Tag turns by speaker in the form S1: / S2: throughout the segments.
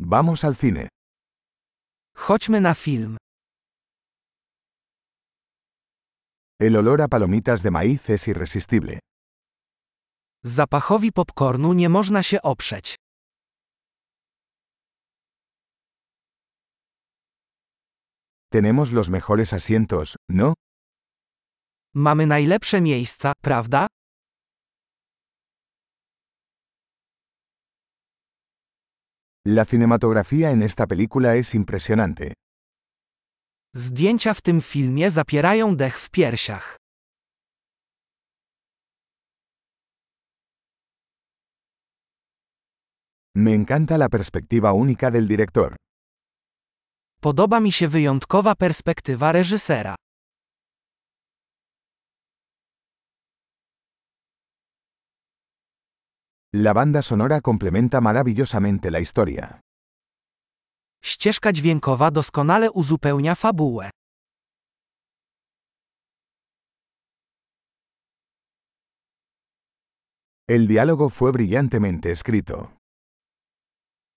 S1: Vamos al cine.
S2: Chodźmy na film.
S1: El olor a palomitas de maíz es irresistible.
S2: Zapachowi popcornu nie można się oprzeć.
S1: Tenemos los mejores asientos, ¿no?
S2: Mamy najlepsze miejsca, prawda?
S1: La cinematografía en esta película es impresionante.
S2: Zdjęcia w tym filmie zapierają dech w piersiach.
S1: Me encanta la perspectiva única del director.
S2: Podoba mi się wyjątkowa perspektywa reżysera.
S1: La banda sonora complementa maravillosamente la historia.
S2: Ścieżka dźwiękowa doskonale uzupełnia fabułę.
S1: El diálogo fue brillantemente escrito.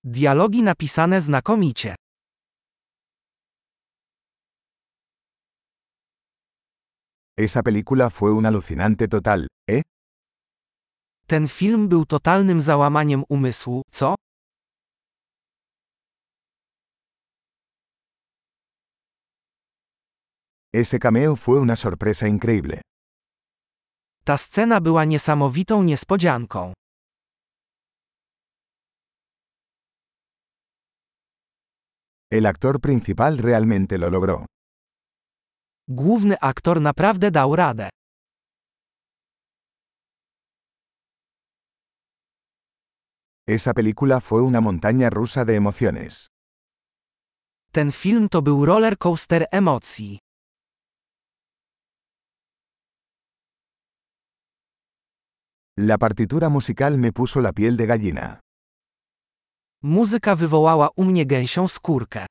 S2: Dialogi napisane znakomicie.
S1: Esa película fue un alucinante total.
S2: Ten film był totalnym załamaniem umysłu, co?
S1: Ese cameo fue una sorpresa increíble.
S2: Ta scena była niesamowitą niespodzianką.
S1: El actor principal realmente lo logró.
S2: Główny aktor naprawdę dał radę.
S1: Esa película fue una montaña rusa de emociones.
S2: Ten film to był roller coaster emocji.
S1: La partitura musical me puso la piel de gallina.
S2: Muzyka wywołała u mnie gęsią skórkę.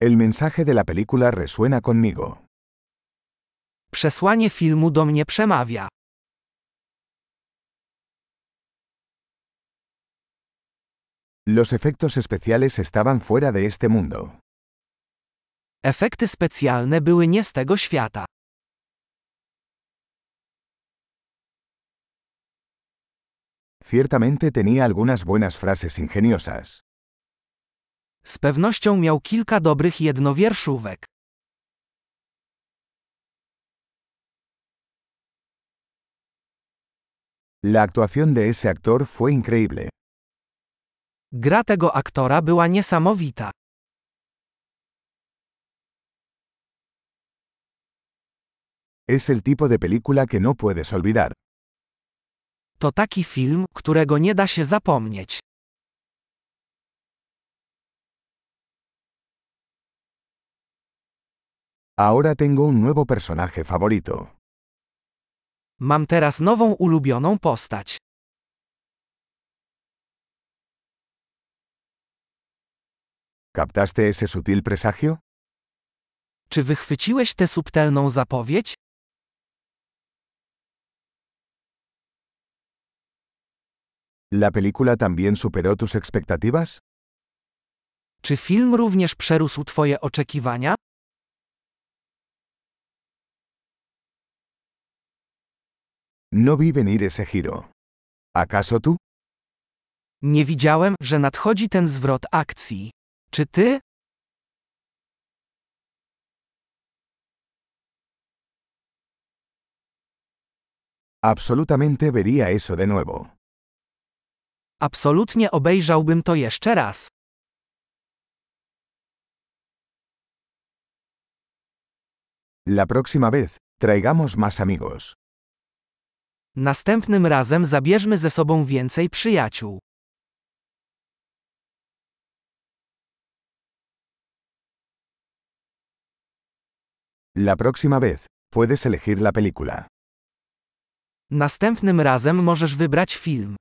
S1: El mensaje de la película resuena conmigo.
S2: Przesłanie filmu do mnie przemawia.
S1: Los efectos especiales estaban fuera de este mundo.
S2: Efekty specjalne były nie z tego świata.
S1: Ciertamente tenía algunas buenas frases ingeniosas.
S2: Z pewnością miał kilka dobrych jednowierszówek.
S1: La actuación de ese actor fue increíble.
S2: Gra tego aktora była niesamowita.
S1: Es el tipo de película que no puedes olvidar.
S2: To taki film, którego nie da się zapomnieć.
S1: Ahora tengo un nuevo personaje favorito.
S2: Mam teraz nową ulubioną postać.
S1: ¿Captaste ese sutil presagio?
S2: Czy wychwyciłeś tę subtelną zapowiedź?
S1: ¿La película también superó tus expectativas?
S2: Czy film również przerósł Twoje oczekiwania?
S1: No vi venir ese giro. ¿Acaso tú?
S2: Nie widziałem, że nadchodzi ten zwrot akcji. Czy ty?
S1: Absolutamente vería eso de nuevo.
S2: Absolutnie obejrzałbym to jeszcze raz.
S1: La próxima vez, traigamos más amigos.
S2: Następnym razem zabierzmy ze sobą więcej przyjaciół.
S1: La próxima vez, puedes elegir la película.
S2: Następnym razem możesz wybrać film.